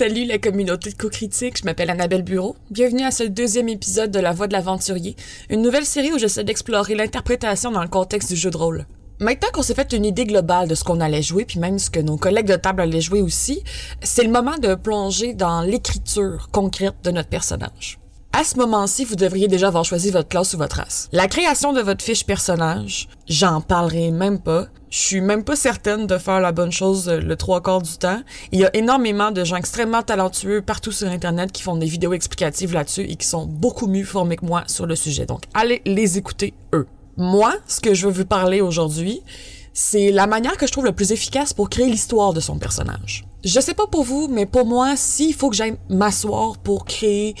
Salut la communauté de co-critique, je m'appelle Annabelle Bureau. Bienvenue à ce deuxième épisode de La Voix de l'Aventurier, une nouvelle série où j'essaie d'explorer l'interprétation dans le contexte du jeu de rôle. Maintenant qu'on s'est fait une idée globale de ce qu'on allait jouer, puis même ce que nos collègues de table allaient jouer aussi, c'est le moment de plonger dans l'écriture concrète de notre personnage. À ce moment-ci, vous devriez déjà avoir choisi votre classe ou votre race. La création de votre fiche personnage, j'en parlerai même pas. Je suis même pas certaine de faire la bonne chose le trois quarts du temps. Il y a énormément de gens extrêmement talentueux partout sur Internet qui font des vidéos explicatives là-dessus et qui sont beaucoup mieux formés que moi sur le sujet. Donc, allez les écouter, eux. Moi, ce que je veux vous parler aujourd'hui, c'est la manière que je trouve le plus efficace pour créer l'histoire de son personnage. Je sais pas pour vous, mais pour moi, s'il faut que j'aille m'asseoir pour créer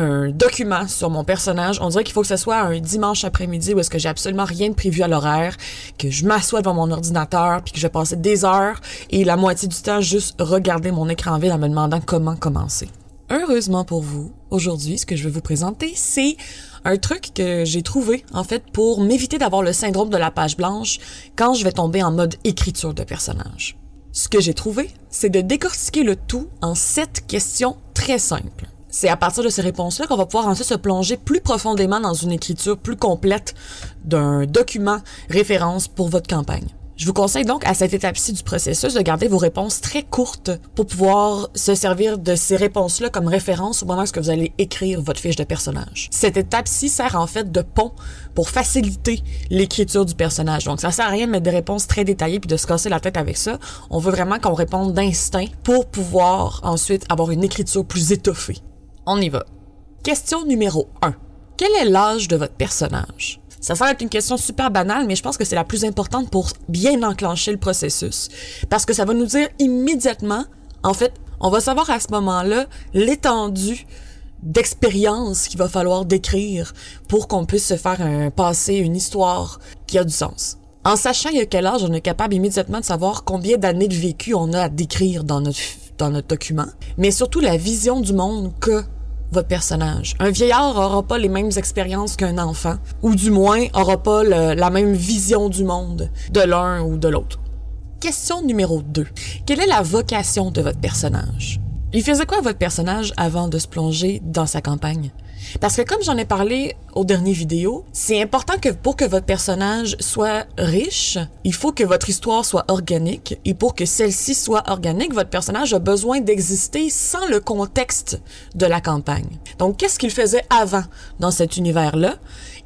un document sur mon personnage. On dirait qu'il faut que ce soit un dimanche après-midi où est-ce que j'ai absolument rien de prévu à l'horaire, que je m'assois devant mon ordinateur puis que je vais passer des heures et la moitié du temps juste regarder mon écran vide en me demandant comment commencer. Heureusement pour vous, aujourd'hui, ce que je vais vous présenter, c'est un truc que j'ai trouvé, en fait, pour m'éviter d'avoir le syndrome de la page blanche quand je vais tomber en mode écriture de personnage. Ce que j'ai trouvé, c'est de décortiquer le tout en sept questions très simples. C'est à partir de ces réponses-là qu'on va pouvoir ensuite se plonger plus profondément dans une écriture plus complète d'un document référence pour votre campagne. Je vous conseille donc à cette étape-ci du processus de garder vos réponses très courtes pour pouvoir se servir de ces réponses-là comme référence au moment où vous allez écrire votre fiche de personnage. Cette étape-ci sert en fait de pont pour faciliter l'écriture du personnage. Donc ça sert à rien de mettre des réponses très détaillées puis de se casser la tête avec ça. On veut vraiment qu'on réponde d'instinct pour pouvoir ensuite avoir une écriture plus étoffée. On y va. Question numéro 1. Quel est l'âge de votre personnage? Ça semble être une question super banale, mais je pense que c'est la plus importante pour bien enclencher le processus. Parce que ça va nous dire immédiatement, en fait, on va savoir à ce moment-là l'étendue d'expérience qu'il va falloir décrire pour qu'on puisse se faire un passé, une histoire qui a du sens. En sachant a quel âge, on est capable immédiatement de savoir combien d'années de vécu on a à décrire dans notre, dans notre document, mais surtout la vision du monde que votre personnage. Un vieillard aura pas les mêmes expériences qu'un enfant, ou du moins aura pas la même vision du monde de l'un ou de l'autre. Question numéro 2. Quelle est la vocation de votre personnage? Il faisait quoi votre personnage avant de se plonger dans sa campagne? Parce que comme j'en ai parlé aux dernières vidéos, c'est important que pour que votre personnage soit riche, il faut que votre histoire soit organique. Et pour que celle-ci soit organique, votre personnage a besoin d'exister sans le contexte de la campagne. Donc, qu'est-ce qu'il faisait avant dans cet univers-là?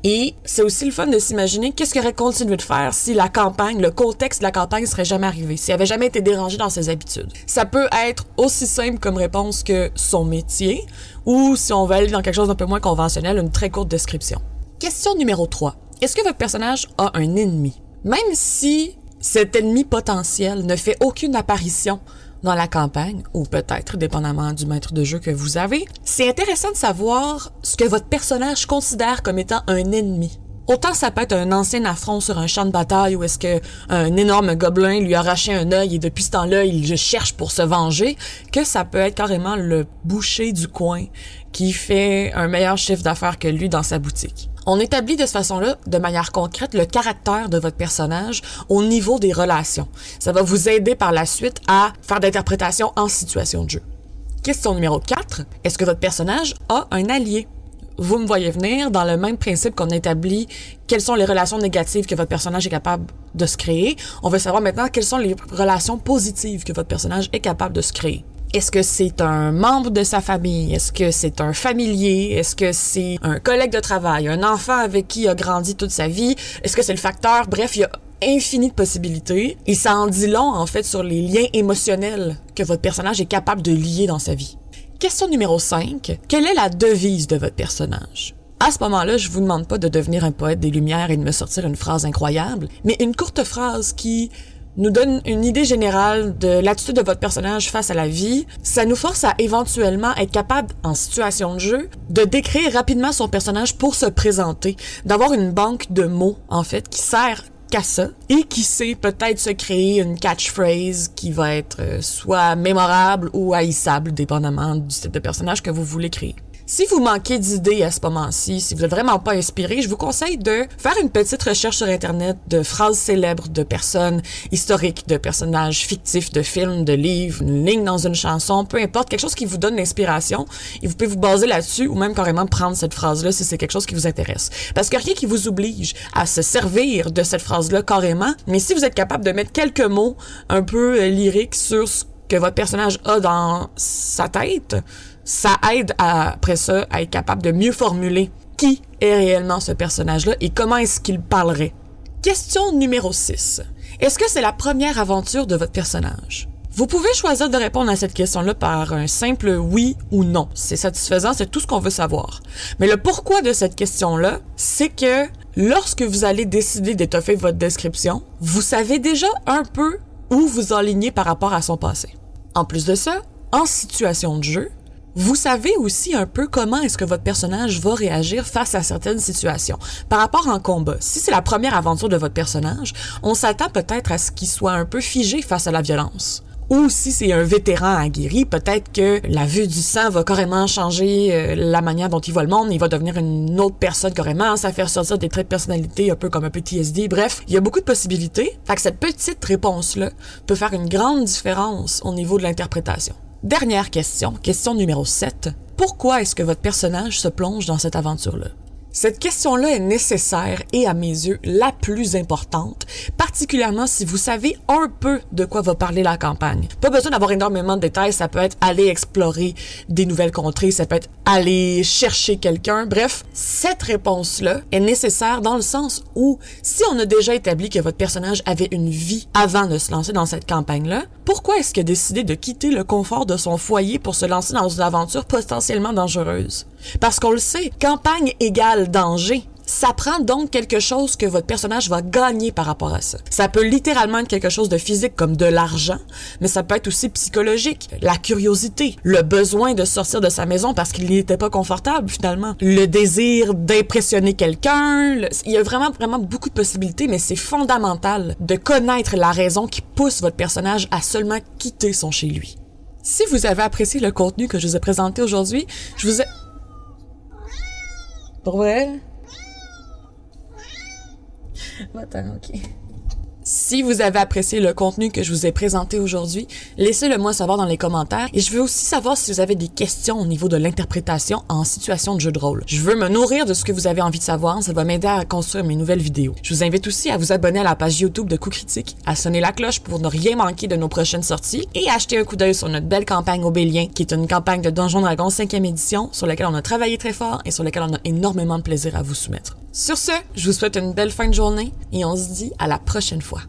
Et c'est aussi le fun de s'imaginer qu'est-ce qu'il aurait continué de faire si la campagne, le contexte de la campagne serait jamais arrivé, s'il avait jamais été dérangé dans ses habitudes. Ça peut être aussi simple comme réponse que son métier, ou si on veut aller dans quelque chose d'un peu moins conventionnel, une très courte description. Question numéro 3. Est-ce que votre personnage a un ennemi? Même si cet ennemi potentiel ne fait aucune apparition dans la campagne, ou peut-être dépendamment du maître de jeu que vous avez, c'est intéressant de savoir ce que votre personnage considère comme étant un ennemi. Autant ça peut être un ancien affront sur un champ de bataille où est-ce que un énorme gobelin lui a arraché un œil et depuis ce temps-là, il cherche pour se venger, que ça peut être carrément le boucher du coin qui fait un meilleur chiffre d'affaires que lui dans sa boutique. On établit de cette façon-là, de manière concrète, le caractère de votre personnage au niveau des relations. Ça va vous aider par la suite à faire d'interprétation en situation de jeu. Question numéro 4. Est-ce que votre personnage a un allié? vous me voyez venir dans le même principe qu'on établit quelles sont les relations négatives que votre personnage est capable de se créer. On veut savoir maintenant quelles sont les relations positives que votre personnage est capable de se créer. Est-ce que c'est un membre de sa famille? Est-ce que c'est un familier? Est-ce que c'est un collègue de travail? Un enfant avec qui il a grandi toute sa vie? Est-ce que c'est le facteur? Bref, il y a infini de possibilités et ça en dit long en fait sur les liens émotionnels que votre personnage est capable de lier dans sa vie. Question numéro 5. Quelle est la devise de votre personnage? À ce moment-là, je vous demande pas de devenir un poète des Lumières et de me sortir une phrase incroyable, mais une courte phrase qui nous donne une idée générale de l'attitude de votre personnage face à la vie. Ça nous force à éventuellement être capable, en situation de jeu, de décrire rapidement son personnage pour se présenter, d'avoir une banque de mots, en fait, qui sert ça et qui sait peut-être se créer une catchphrase qui va être euh, soit mémorable ou haïssable, dépendamment du type de personnage que vous voulez créer. Si vous manquez d'idées à ce moment-ci, si vous n'êtes vraiment pas inspiré, je vous conseille de faire une petite recherche sur Internet de phrases célèbres de personnes historiques, de personnages fictifs, de films, de livres, une ligne dans une chanson, peu importe, quelque chose qui vous donne l'inspiration. Et vous pouvez vous baser là-dessus ou même carrément prendre cette phrase-là si c'est quelque chose qui vous intéresse. Parce que rien qui vous oblige à se servir de cette phrase-là carrément, mais si vous êtes capable de mettre quelques mots un peu euh, lyriques sur ce que votre personnage a dans sa tête, ça aide après ça à être capable de mieux formuler qui est réellement ce personnage-là et comment est-ce qu'il parlerait. Question numéro 6. Est-ce que c'est la première aventure de votre personnage? Vous pouvez choisir de répondre à cette question-là par un simple oui ou non. C'est satisfaisant, c'est tout ce qu'on veut savoir. Mais le pourquoi de cette question-là, c'est que lorsque vous allez décider d'étoffer votre description, vous savez déjà un peu où vous enlignez par rapport à son passé. En plus de ça, en situation de jeu, vous savez aussi un peu comment est-ce que votre personnage va réagir face à certaines situations. Par rapport en combat, si c'est la première aventure de votre personnage, on s'attend peut-être à ce qu'il soit un peu figé face à la violence. Ou si c'est un vétéran aguerri, peut-être que la vue du sang va carrément changer euh, la manière dont il voit le monde, il va devenir une autre personne carrément, ça fait ressortir des traits de personnalité un peu comme un PTSD. Bref, il y a beaucoup de possibilités. Fait que cette petite réponse-là peut faire une grande différence au niveau de l'interprétation. Dernière question, question numéro 7. Pourquoi est-ce que votre personnage se plonge dans cette aventure-là? Cette question-là est nécessaire et à mes yeux la plus importante, particulièrement si vous savez un peu de quoi va parler la campagne. Pas besoin d'avoir énormément de détails, ça peut être aller explorer des nouvelles contrées, ça peut être aller chercher quelqu'un. Bref, cette réponse-là est nécessaire dans le sens où si on a déjà établi que votre personnage avait une vie avant de se lancer dans cette campagne-là, pourquoi est-ce qu'il a décidé de quitter le confort de son foyer pour se lancer dans une aventure potentiellement dangereuse? Parce qu'on le sait, campagne égale danger. Ça prend donc quelque chose que votre personnage va gagner par rapport à ça. Ça peut littéralement être quelque chose de physique comme de l'argent, mais ça peut être aussi psychologique, la curiosité, le besoin de sortir de sa maison parce qu'il n'était pas confortable finalement, le désir d'impressionner quelqu'un. Il y a vraiment vraiment beaucoup de possibilités, mais c'est fondamental de connaître la raison qui pousse votre personnage à seulement quitter son chez lui. Si vous avez apprécié le contenu que je vous ai présenté aujourd'hui, je vous ai pour vrai? またのき。Si vous avez apprécié le contenu que je vous ai présenté aujourd'hui, laissez-le moi savoir dans les commentaires et je veux aussi savoir si vous avez des questions au niveau de l'interprétation en situation de jeu de rôle. Je veux me nourrir de ce que vous avez envie de savoir, ça va m'aider à construire mes nouvelles vidéos. Je vous invite aussi à vous abonner à la page YouTube de Coup Critique, à sonner la cloche pour ne rien manquer de nos prochaines sorties et à acheter un coup d'œil sur notre belle campagne Obélien, qui est une campagne de Donjon Dragon 5e édition sur laquelle on a travaillé très fort et sur laquelle on a énormément de plaisir à vous soumettre. Sur ce, je vous souhaite une belle fin de journée et on se dit à la prochaine fois.